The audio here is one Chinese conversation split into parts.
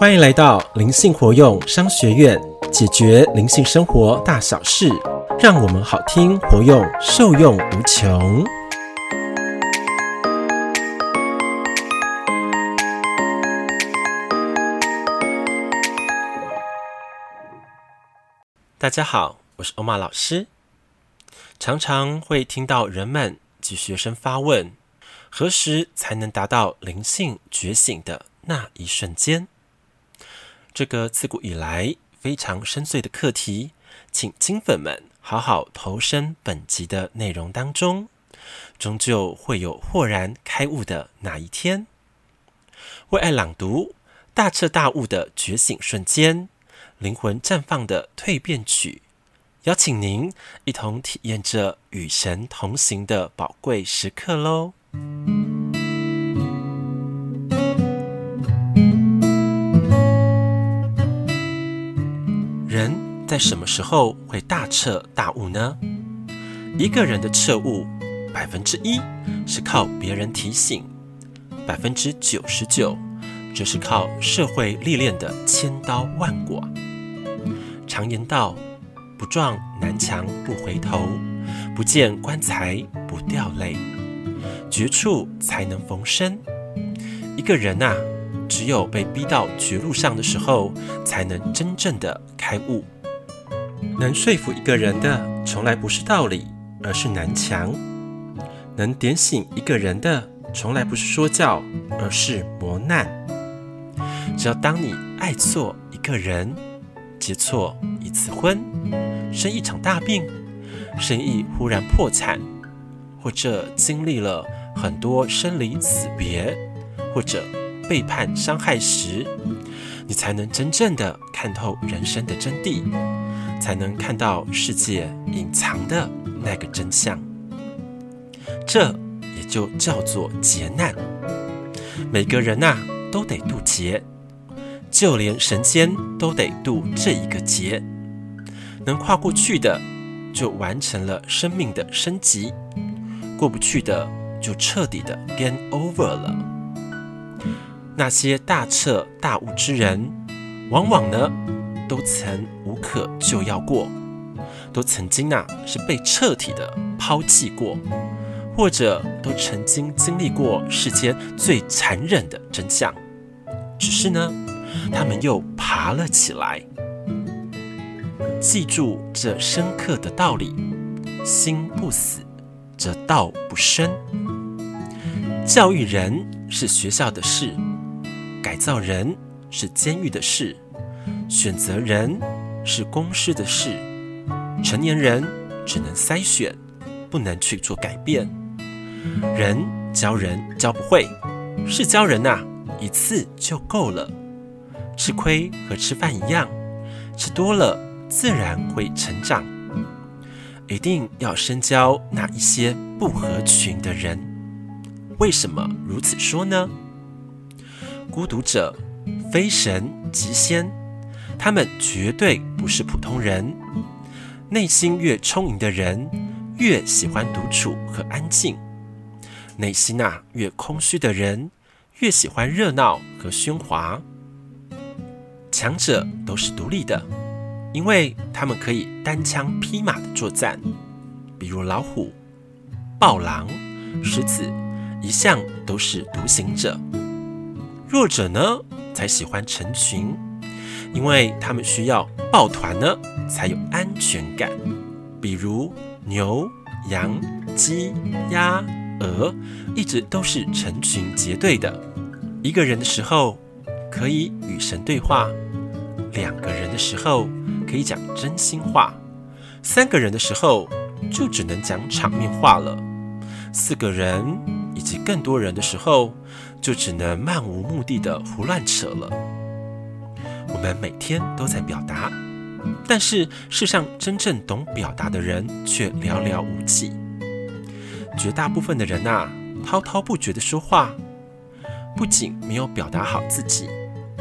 欢迎来到灵性活用商学院，解决灵性生活大小事，让我们好听活用，受用无穷。大家好，我是欧玛老师。常常会听到人们及学生发问：何时才能达到灵性觉醒的那一瞬间？这个自古以来非常深邃的课题，请金粉们好好投身本集的内容当中，终究会有豁然开悟的那一天。为爱朗读，大彻大悟的觉醒瞬间，灵魂绽放的蜕变曲，邀请您一同体验着与神同行的宝贵时刻喽。在什么时候会大彻大悟呢？一个人的彻悟，百分之一是靠别人提醒，百分之九十九则是靠社会历练的千刀万剐。常言道：不撞南墙不回头，不见棺材不掉泪，绝处才能逢生。一个人啊，只有被逼到绝路上的时候，才能真正的开悟。能说服一个人的，从来不是道理，而是南墙；能点醒一个人的，从来不是说教，而是磨难。只要当你爱错一个人，结错一次婚，生一场大病，生意忽然破产，或者经历了很多生离死别，或者背叛伤害时，你才能真正的看透人生的真谛。才能看到世界隐藏的那个真相，这也就叫做劫难。每个人呐、都得渡劫，就连神仙都得渡这一个劫。能跨过去的，就完成了生命的升级；过不去的，就彻底的 game over 了。那些大彻大悟之人，往往呢，都曾无可救药过，都曾经呐、啊、是被彻底的抛弃过，或者都曾经经历过世间最残忍的真相，只是呢，他们又爬了起来。记住这深刻的道理：心不死，则道不生。教育人是学校的事，改造人是监狱的事。选择人是公司的事，成年人只能筛选，不能去做改变。人教人教不会，是教人呐、一次就够了。吃亏和吃饭一样，吃多了自然会成长。一定要深交那一些不合群的人。为什么如此说呢？孤独者非神即仙。他们绝对不是普通人。内心越充盈的人，越喜欢独处和安静；内心、啊、越空虚的人，越喜欢热闹和喧哗。强者都是独立的，因为他们可以单枪匹马的作战。比如老虎、豹狼、狮子，一向都是独行者。弱者呢，才喜欢成群。因为他们需要抱团呢，才有安全感。比如牛、羊、鸡、鸭、鹅，一直都是成群结队的。一个人的时候可以与神对话，两个人的时候可以讲真心话，三个人的时候就只能讲场面话了。四个人以及更多人的时候，就只能漫无目的的胡乱扯了。我们每天都在表达，但是世上真正懂表达的人却寥寥无几。绝大部分的人啊，滔滔不绝的说话，不仅没有表达好自己，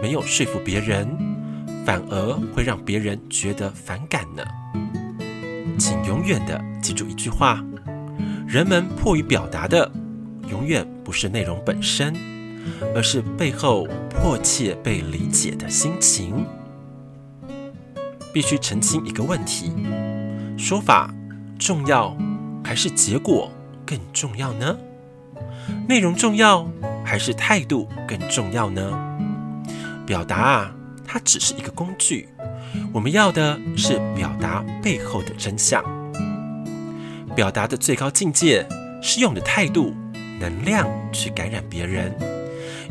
没有说服别人，反而会让别人觉得反感呢。请永远的记住一句话：人们迫于表达的，永远不是内容本身，而是背后迫切被理解的心情。必须澄清一个问题：说法重要还是结果更重要呢？内容重要还是态度更重要呢？表达啊，它只是一个工具，我们要的是表达背后的真相。表达的最高境界是用的态度、能量去感染别人，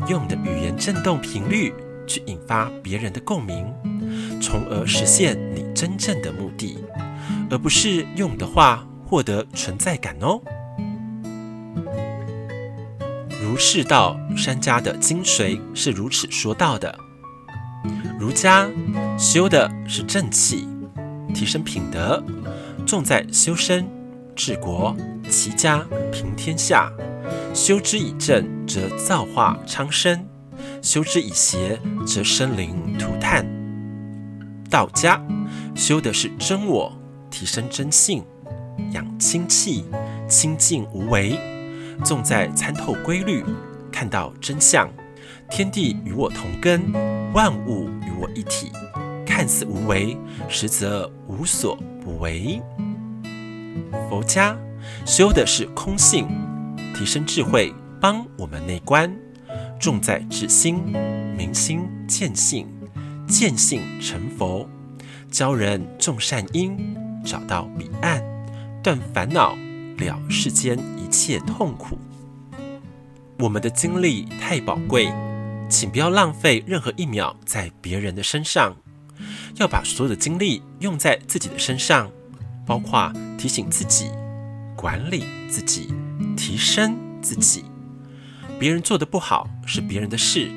用你的语言振动频率去引发别人的共鸣，从而实现你真正的目的，而不是用的话获得存在感哦。儒释道三家的精髓是如此说道的：儒家修的是正气，提升品德，重在修身、治国、齐家、平天下。修之以正，则造化昌生；修之以邪，则生灵涂炭。道家修的是真我，提升真性，养清气，清净无为。重在参透规律，看到真相。天地与我同根，万物与我一体。看似无为，实则无所不为。佛家修的是空性，提升智慧，帮我们内观。重在止心，明心见性，见性成佛。教人种善因，找到彼岸，断烦恼。了世间一切痛苦。我们的精力太宝贵，请不要浪费任何一秒在别人的身上，要把所有的精力用在自己的身上，包括提醒自己、管理自己、提升自己。别人做的不好是别人的事，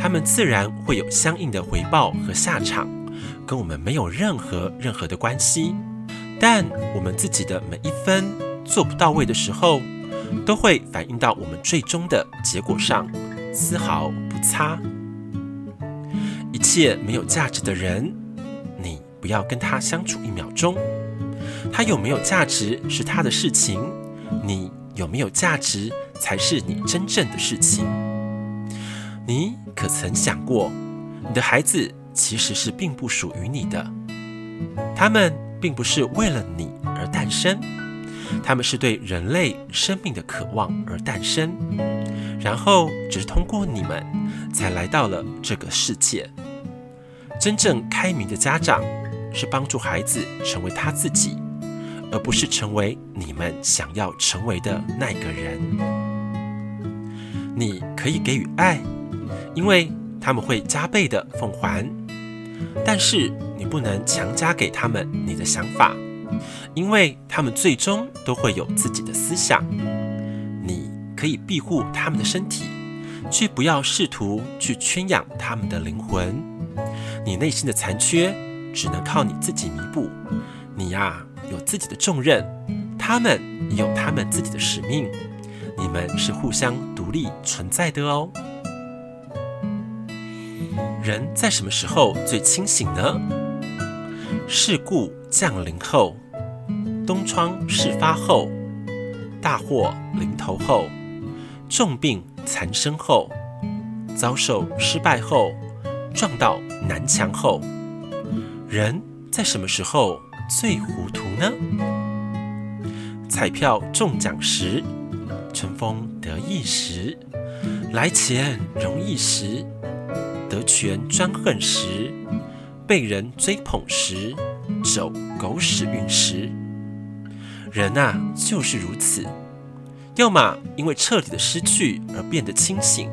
他们自然会有相应的回报和下场，跟我们没有任何任何的关系。但我们自己的每一分。做不到位的时候，都会反映到我们最终的结果上，丝毫不差。一切没有价值的人，你不要跟他相处一秒钟。他有没有价值是他的事情，你有没有价值才是你真正的事情。你可曾想过，你的孩子其实是并不属于你的，他们并不是为了你而诞生。他们是对人类生命的渴望而诞生，然后只通过你们才来到了这个世界。真正开明的家长是帮助孩子成为他自己，而不是成为你们想要成为的那个人。你可以给予爱，因为他们会加倍的奉还，但是你不能强加给他们你的想法。因为他们最终都会有自己的思想，你可以庇护他们的身体，却不要试图去圈养他们的灵魂。你内心的残缺，只能靠你自己弥补。你呀，有自己的重任，他们也有他们自己的使命。你们是互相独立存在的哦。人在什么时候最清醒呢？事故降临后。东窗事发后，大祸临头后，重病缠身后，遭受失败后，撞到南墙后，人在什么时候最糊涂呢？彩票中奖时，春风得意时，来钱容易时，得权专横时，被人追捧时，走狗屎运时。人啊，就是如此，要么因为彻底的失去而变得清醒，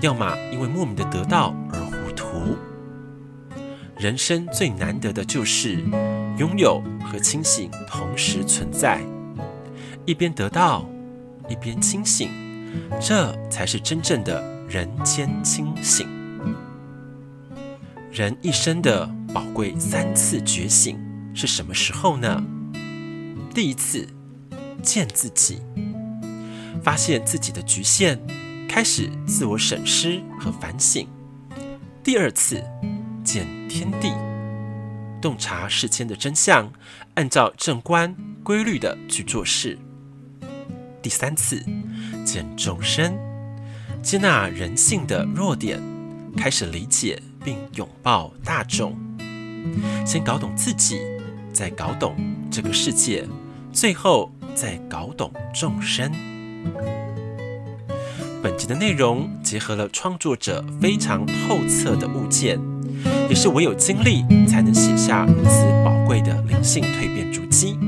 要么因为莫名的得到而糊涂。人生最难得的就是拥有和清醒同时存在，一边得到，一边清醒，这才是真正的人间清醒。人一生的宝贵三次觉醒是什么时候呢？第一次见自己，发现自己的局限，开始自我审视和反省；第二次见天地，洞察世间的真相，按照正观规律的去做事；第三次见众生，接纳人性的弱点，开始理解并拥抱大众。先搞懂自己，再搞懂这个世界，最后再搞懂众生。本集的内容结合了创作者非常透彻的物件，是唯有经历才能写下如此宝贵的灵性蜕变足迹，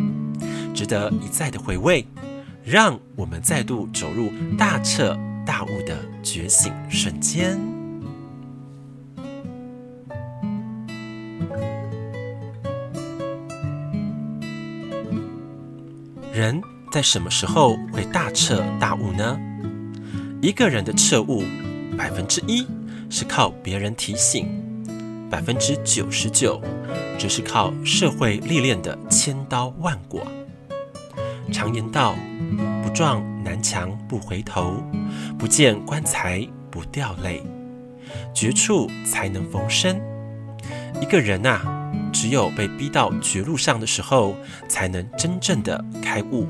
值得一再的回味。让我们再度走入大彻大悟的觉醒瞬间。人在什么时候会大彻大悟呢？一个人的彻悟，百分之一是靠别人提醒，百分之九十九只是靠社会历练的千刀万剐。常言道。不撞南墙不回头，不见棺材不掉泪，绝处才能逢生。一个人啊，只有被逼到绝路上的时候，才能真正的开悟。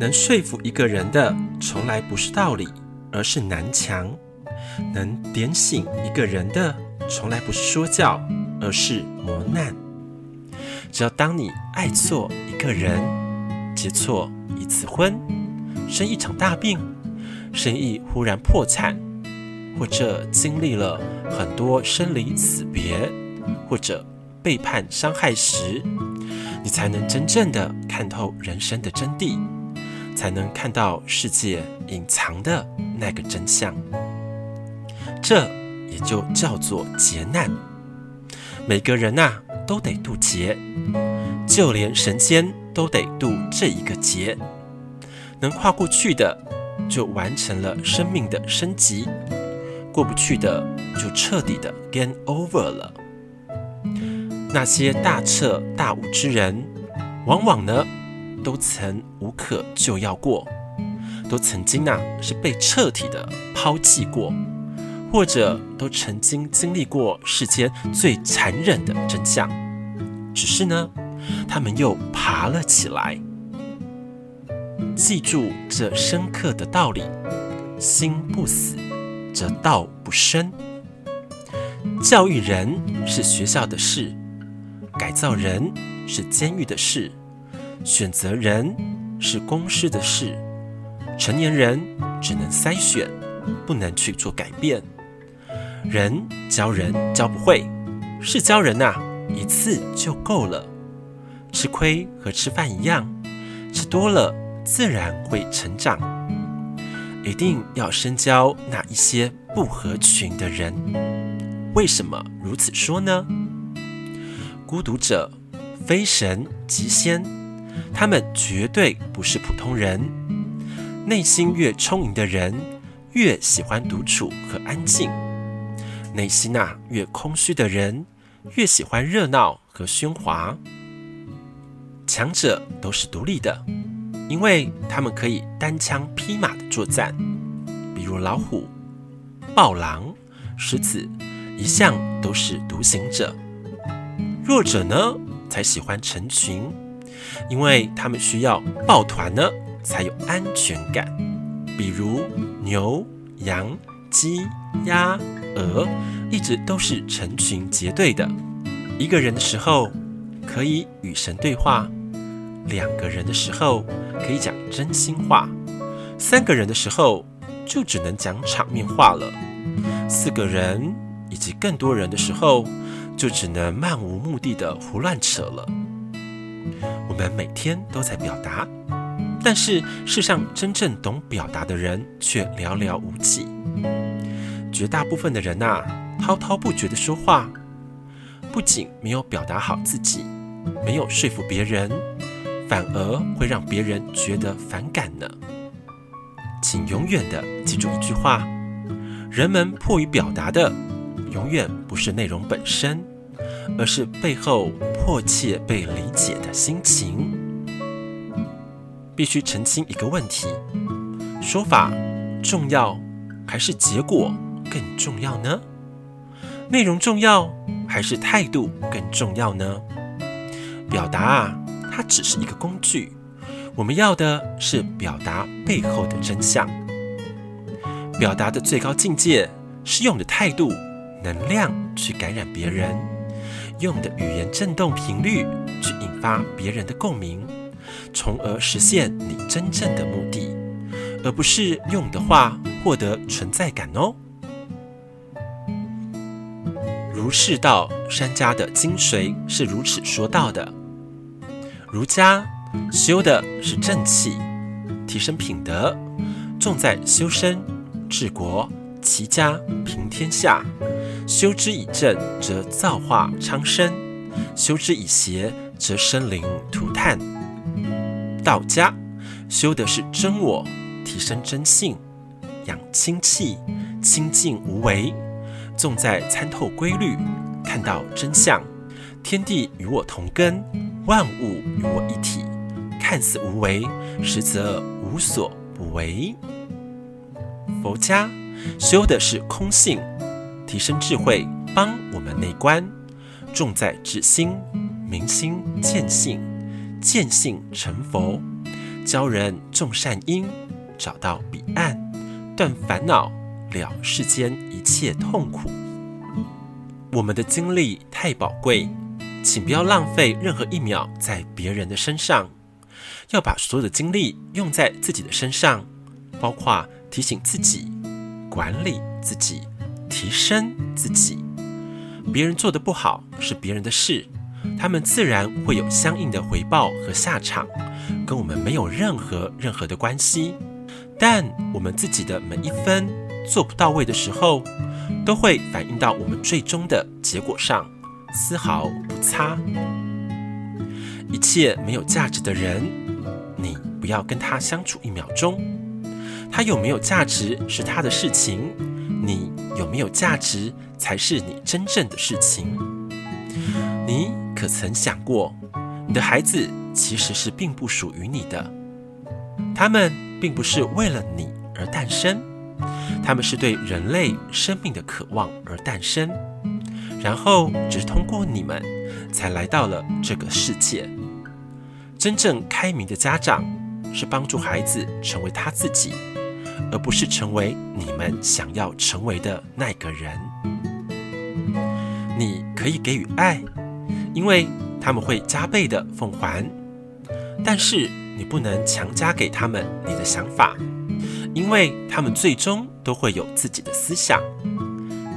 能说服一个人的，从来不是道理，而是南墙；能点醒一个人的，从来不是说教，而是磨难。只要当你爱错一个人，结错。一次婚，生一场大病，生意忽然破产，或者经历了很多生离死别，或者背叛伤害时，你才能真正的看透人生的真谛，才能看到世界隐藏的那个真相。这就叫做劫难。每个人呐、都得渡劫，就连神仙。都得渡这一个劫，能跨过去的就完成了生命的升级，过不去的就彻底的 game over 了。那些大彻大悟之人，往往呢都曾无可救药过，都曾经呐、啊、是被彻底的抛弃过，或者都曾经经历过世间最残忍的真相，只是呢。他们又爬了起来。记住这深刻的道理：心不死，则道不生。教育人是学校的事，改造人是监狱的事，选择人是公司的事。成年人只能筛选，不能去做改变。人教人教不会，是教人呐、一次就够了。吃亏和吃饭一样，吃多了自然会成长。一定要深交那一些不合群的人。为什么如此说呢？孤独者非神即仙，他们绝对不是普通人。内心越充盈的人，越喜欢独处和安静；内心啊越空虚的人，越喜欢热闹和喧哗。强者都是独立的，因为他们可以单枪匹马的作战。比如老虎、豹狼、狮子，一向都是独行者。弱者呢，才喜欢成群，因为他们需要抱团呢，才有安全感。比如牛、羊、鸡、鸭、鹅，一直都是成群结队的。一个人的时候，可以与神对话。两个人的时候可以讲真心话，三个人的时候就只能讲场面话了，四个人以及更多人的时候就只能漫无目的的胡乱扯了。我们每天都在表达，但是世上真正懂表达的人却寥寥无几。绝大部分的人呐、滔滔不绝的说话，不仅没有表达好自己，没有说服别人。反而会让别人觉得反感呢。请永远的记住一句话：人们迫于表达的，永远不是内容本身，而是背后迫切被理解的心情。必须澄清一个问题：说法重要还是结果更重要呢？内容重要还是态度更重要呢？表达啊。它只是一个工具，我们要的是表达背后的真相。表达的最高境界是用的态度、能量去感染别人，用的语言振动频率去引发别人的共鸣，从而实现你真正的目的，而不是用的话获得存在感哦。儒释道三家的精髓是如此说道的：儒家修的是正气，提升品德，重在修身、治国、齐家、平天下。修之以正，则造化昌生；修之以邪，则生灵涂炭。道家修的是真我，提升真性，养清气，清净无为，重在参透规律，看到真相。天地与我同根，万物与我一体，看似无为，实则无所不为。佛家修的是空性。提升智慧，帮我们内观，重在治心、明心见性，见性成佛，教人种善因，找到彼岸，断烦恼，了世间一切痛苦。我们的精力太宝贵，请不要浪费任何一秒在别人的身上，要把所有的精力用在自己的身上，包括提醒自己、管理自己。提升自己，别人做的不好是别人的事，他们自然会有相应的回报和下场，跟我们没有任何任何的关系。但我们自己的每一分做不到位的时候，都会反映到我们最终的结果上，丝毫不差。一切没有价值的人，你不要跟他相处一秒钟。他有没有价值是他的事情。你有没有价值，才是你真正的事情。你可曾想过，你的孩子其实是并不属于你的，他们并不是为了你而诞生，他们是对人类生命的渴望而诞生，然后只通过你们，才来到了这个世界。真正开明的家长，是帮助孩子成为他自己。而不是成为你们想要成为的那个人。你可以给予爱，因为他们会加倍的奉还。但是你不能强加给他们你的想法，因为他们最终都会有自己的思想。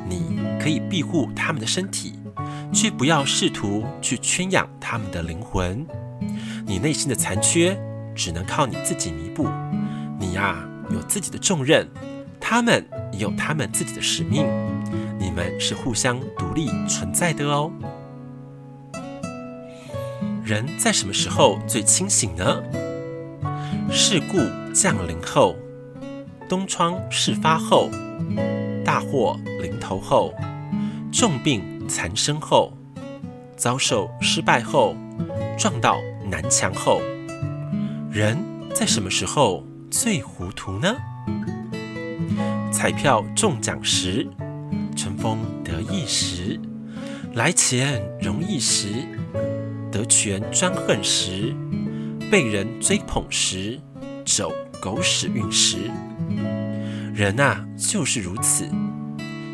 你可以庇护他们的身体，却不要试图去圈养他们的灵魂。你内心的残缺，只能靠你自己弥补。你呀。有自己的重任，他们也有他们自己的使命，你们是互相独立存在的哦。人在什么时候最清醒呢？事故降临后，东窗事发后，大祸临头后，重病缠身后，遭受失败后，撞到南墙后，人在什么时候最糊涂呢？彩票中奖时，春风得意时，来钱容易时，得权专横时，被人追捧时，走狗屎运时。人啊，就是如此，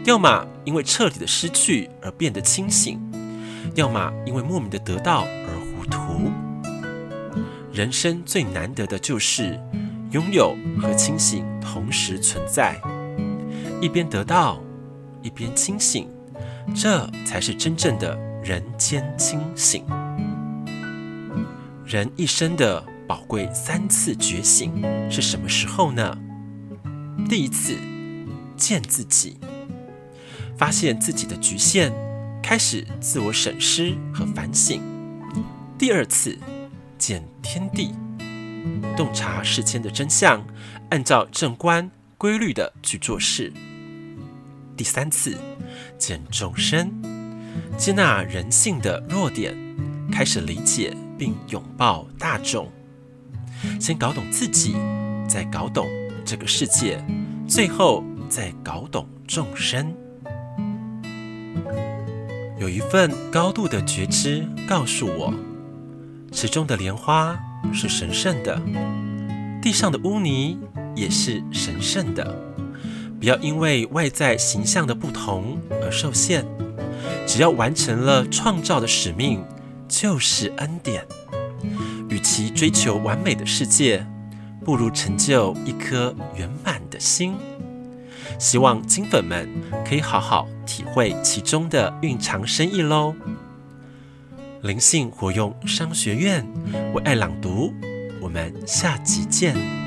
要么因为彻底的失去而变得清醒，要么因为莫名的得到而糊涂。人生最难得的就是。拥有和清醒同时存在，一边得到，一边清醒，这才是真正的人间清醒。人一生的宝贵三次觉醒是什么时候呢？第一次，见自己，发现自己的局限，开始自我审视和反省；第二次，见天地。洞察世间的真相，按照正观规律的去做事。第三次，见众生，接纳人性的弱点，开始理解并拥抱大众。先搞懂自己，再搞懂这个世界，最后再搞懂众生。有一份高度的觉知告诉我，池中的莲花。是神圣的，地上的污泥也是神圣的。不要因为外在形象的不同而受限。只要完成了创造的使命，就是恩典。与其追求完美的世界，不如成就一颗圆满的心。希望金粉们可以好好体会其中的蕴藏深意喽。灵性活用商学院，为爱朗读，我们下集见。